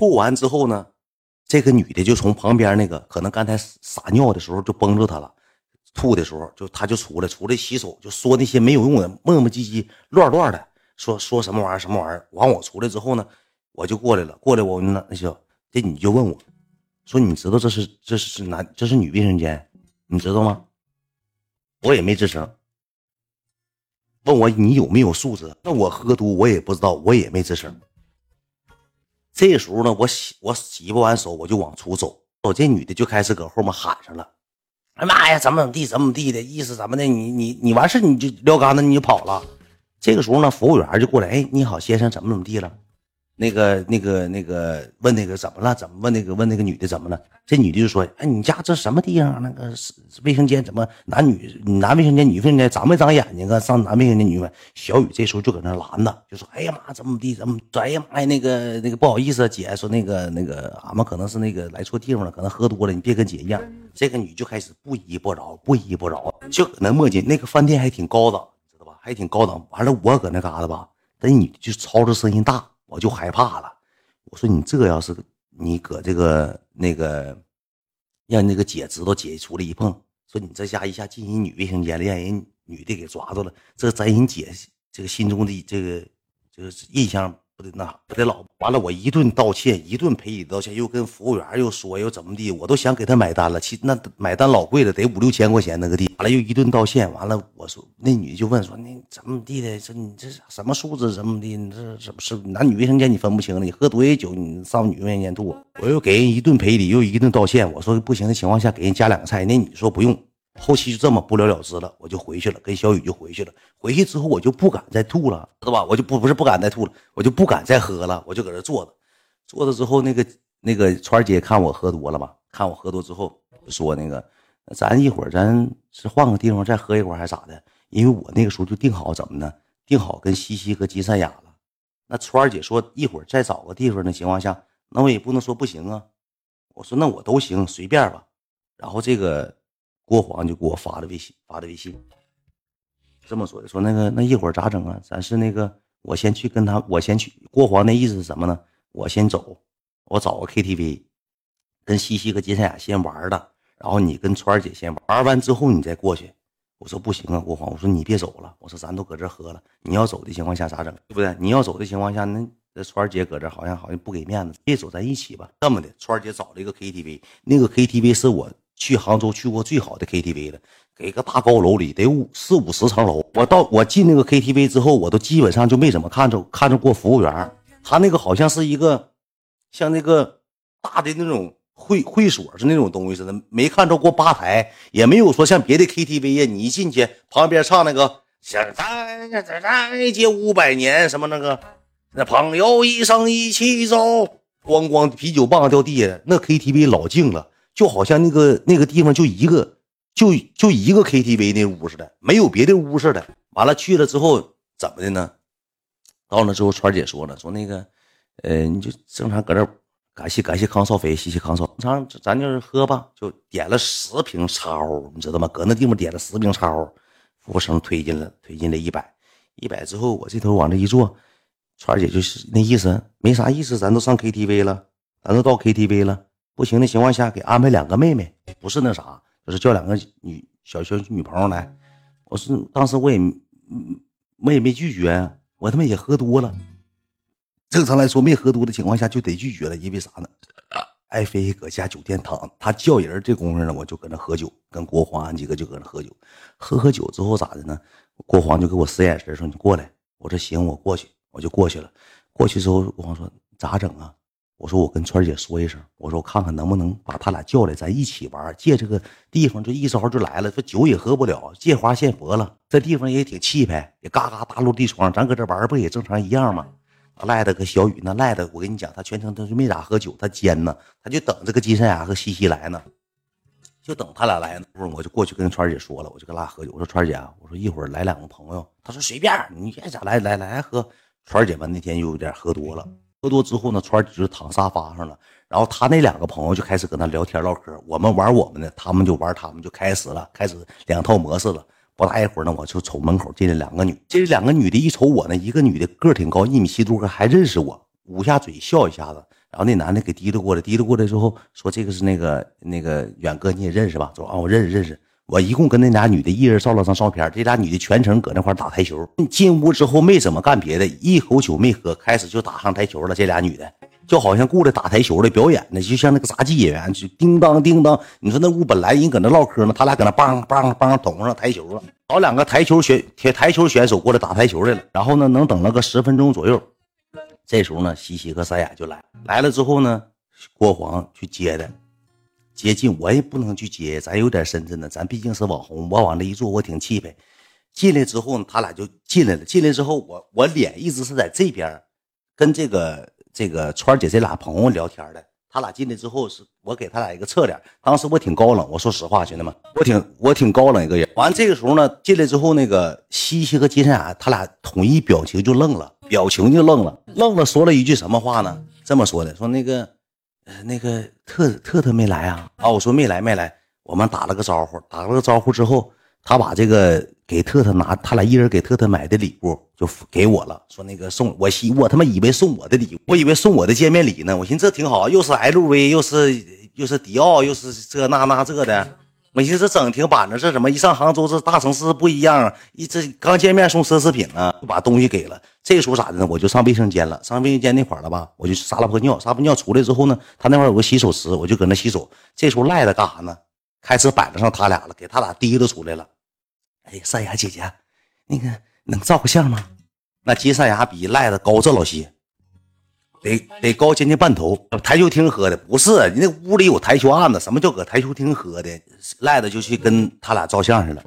吐完之后呢，这个女的就从旁边那个可能刚才撒尿的时候就崩着她了，吐的时候就她就出来，出来洗手，就说那些没有用的磨磨唧唧、乱乱的，说说什么玩意儿什么玩意儿。完我出来之后呢，我就过来了，过来我那那就这女就问我，说你知道这是这是男这是女卫生间，你知道吗？我也没吱声。问我你有没有素质？那我喝多我也不知道，我也没吱声。这时候呢，我洗我洗不完手，我就往出走。我这女的就开始搁后面喊上了：“哎妈呀，怎么怎么地，怎么怎么地的意思？怎么的？你你你完事你就撂杆子你就跑了。”这个时候呢，服务员就过来：“哎，你好，先生，怎么怎么地了？”那个、那个、那个问那个怎么了？怎么问那个问那个女的怎么了？这女的就说：“哎，你家这什么地方？那个是卫生间怎么男女男卫生间女卫生间长没长眼睛啊？上男卫生间女卫。”小雨这时候就搁那拦着，就说：“哎呀妈，怎么地？怎么？哎呀妈呀，那个那个不好意思，姐说那个那个俺们可能是那个来错地方了，可能喝多了，你别跟姐一样。”这个女就开始不依不饶，不依不饶，就搁那磨叽。那个饭店还挺高档，知道吧？还挺高档。完了，我搁那嘎达吧，那女的就吵着声音大。我就害怕了，我说你这要是你搁这个那个，让那个姐知道，姐出来一碰，说你这家一下进人女卫生间了，让人女的给抓住了，这在人姐这个心中的这个这个印象。不得那，不得老完了，我一顿道歉，一顿赔礼道歉，又跟服务员又说又怎么地，我都想给他买单了。其那买单老贵了，得五六千块钱那个地。完了又一顿道歉，完了我说那女的就问说你怎么地的？这你这什么素质？怎么的？你这怎么是男女卫生间你分不清了？你喝多些酒你上女卫生间吐？我又给人一顿赔礼，又一顿道歉。我说不行的情况下给人加两个菜。那女说不用。后期就这么不了了之了，我就回去了，跟小雨就回去了。回去之后我就不敢再吐了，知道吧？我就不不是不敢再吐了，我就不敢再喝了，我就搁这坐着。坐着之后，那个那个川儿姐看我喝多了吧？看我喝多之后，说那个咱一会儿咱是换个地方再喝一会儿还是咋的？因为我那个时候就定好怎么呢？定好跟西西和金三雅了。那川儿姐说一会儿再找个地方的情况下，那我也不能说不行啊。我说那我都行，随便吧。然后这个。郭黄就给我发的微信，发的微信，这么说的，说那个那一会儿咋整啊？咱是那个，我先去跟他，我先去。郭黄那意思是什么呢？我先走，我找个 KTV，跟西西和金三雅先玩的，然后你跟川姐先玩，玩完之后你再过去。我说不行啊，郭黄，我说你别走了，我说咱都搁这喝了，你要走的情况下咋整？对不对？你要走的情况下，那这川姐搁这好像好像不给面子，别走，咱一起吧。这么的，川姐找了一个 KTV，那个 KTV 是我。去杭州去过最好的 KTV 了，给个大高楼里得五四五十层楼。我到我进那个 KTV 之后，我都基本上就没怎么看着看着过服务员。他那个好像是一个像那个大的那种会会所是那种东西似的，没看着过吧台，也没有说像别的 KTV 呀，你一进去旁边唱那个想再再再接五百年什么那个那朋友一生一起走，咣咣啤酒棒掉地下，那 KTV 老静了。就好像那个那个地方就一个，就就一个 KTV 那屋似的，没有别的屋似的。完了去了之后怎么的呢？到了之后，川姐说了，说那个，呃，你就正常搁这，感谢感谢康少飞，谢谢康少。正常咱就是喝吧，就点了十瓶超，你知道吗？搁那地方点了十瓶超，服务生推进了，推进了一百，一百之后我这头往这一坐，川姐就是那意思，没啥意思，咱都上 KTV 了，咱都到 KTV 了。不行的情况下，给安排两个妹妹，不是那啥，就是叫两个女小小女朋友来。我是当时我也，我也没拒绝，我他妈也喝多了。正常来说，没喝多的情况下就得拒绝了，因为啥呢？爱妃搁家酒店躺，他叫人这功夫呢，我就搁那喝酒，跟国皇俺几个就搁那喝酒。喝喝酒之后咋的呢？国皇就给我使眼神说：“你过来。”我说：“行，我过去。”我就过去了。过去之后，国皇说：“咋整啊？”我说我跟川姐说一声，我说我看看能不能把他俩叫来，咱一起玩。借这个地方就一招就来了，说酒也喝不了，借花献佛了。这地方也挺气派，也嘎嘎大落地窗，咱搁这玩不也正常一样吗？赖的和小雨那赖的，我跟你讲，他全程他是没咋喝酒，他尖呢，他就等这个金山雅和西西来呢，就等他俩来呢。会我就过去跟川姐说了，我就跟他俩喝酒。我说川姐，我说一会儿来两个朋友，他说随便，你爱咋来来来喝。川姐吧那天又有点喝多了。喝多之后呢，川儿就躺沙发上了，然后他那两个朋友就开始跟他聊天唠嗑，我们玩我们的，他们就玩他们，就开始了，开始两套模式了。不大一会儿呢，我就瞅门口进来两个女，这两个女的一瞅我呢，一个女的个挺高，一米七多，还认识我，捂下嘴笑一下子，然后那男的给提溜过来，提溜过来之后说：“这个是那个那个远哥，你也认识吧？”说：“啊，我认识认识。”我一共跟那俩女的一人照了张照片，这俩女的全程搁那块打台球。进屋之后没怎么干别的，一口酒没喝，开始就打上台球了。这俩女的就好像过来打台球的表演呢，就像那个杂技演员，就叮当叮当。你说那屋本来人搁那唠嗑呢，他俩搁那梆梆梆捅上台球了。找两个台球选台台球选手过来打台球来了。然后呢，能等了个十分钟左右。这时候呢，西西和三眼就来来了之后呢，郭黄去接的。接近我也不能去接，咱有点身子呢，咱毕竟是网红。我往那一坐，我挺气派。进来之后呢，他俩就进来了。进来之后，我我脸一直是在这边，跟这个这个川姐这俩朋友聊天的。他俩进来之后，是我给他俩一个侧脸。当时我挺高冷，我说实话，兄弟们，我挺我挺高冷一个人。完这个时候呢，进来之后，那个西西和金山雅他俩统一表情就愣了，表情就愣了，愣了，说了一句什么话呢？这么说的，说那个。那个特特特没来啊！啊，我说没来没来，我们打了个招呼，打了个招呼之后，他把这个给特特拿，他俩一人给特特买的礼物就给我了，说那个送我希，我他妈以为送我的礼物，我以为送我的见面礼呢，我寻思这挺好，又是 LV，又是又是迪奥，又是这那那这的。我寻思这整挺板正，这怎么一上杭州这大城市不一样？一这刚见面送奢侈品呢，就把东西给了。这时候咋的呢？我就上卫生间了，上卫生间那块了吧，我就撒了泡尿，撒泡尿出来之后呢，他那块有个洗手池，我就搁那洗手。这时候赖子干啥呢？开始摆着上他俩了，给他俩提溜出来了。哎，三牙姐姐，那个能照个相吗？那金三牙比赖子高这老些。得得高将近半头，台球厅喝的不是，你那屋里有台球案子，什么叫搁台球厅喝的？赖子就去跟他俩照相去了，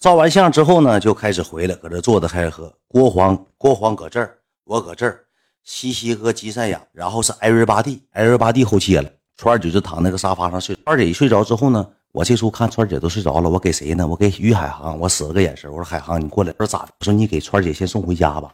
照完相之后呢，就开始回来，搁这坐着开始喝。郭黄郭黄搁这儿，我搁这儿，西西和吉赛雅，然后是艾瑞巴蒂，艾瑞巴蒂后切了。川儿姐就躺那个沙发上睡，川姐一睡着之后呢，我这时候看川儿姐都睡着了，我给谁呢？我给于海航，我使了个眼神，我说海航你过来，我说咋的？我说你给川儿姐先送回家吧。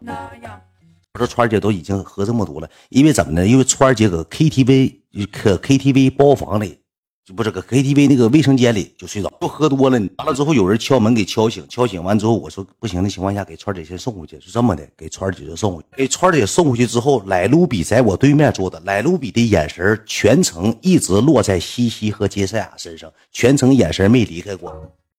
我说川儿姐都已经喝这么多了，因为怎么呢？因为川儿姐搁 KTV 可 KTV 包房里，就不是搁 KTV 那个卫生间里就睡着，就喝多了。完了之后有人敲门给敲醒，敲醒完之后我说不行的情况下给川姐先送回去，是这么的，给川姐就送回去。给川姐送回去之后，莱卢比在我对面坐的，莱卢比的眼神全程一直落在西西和杰赛亚身上，全程眼神没离开过。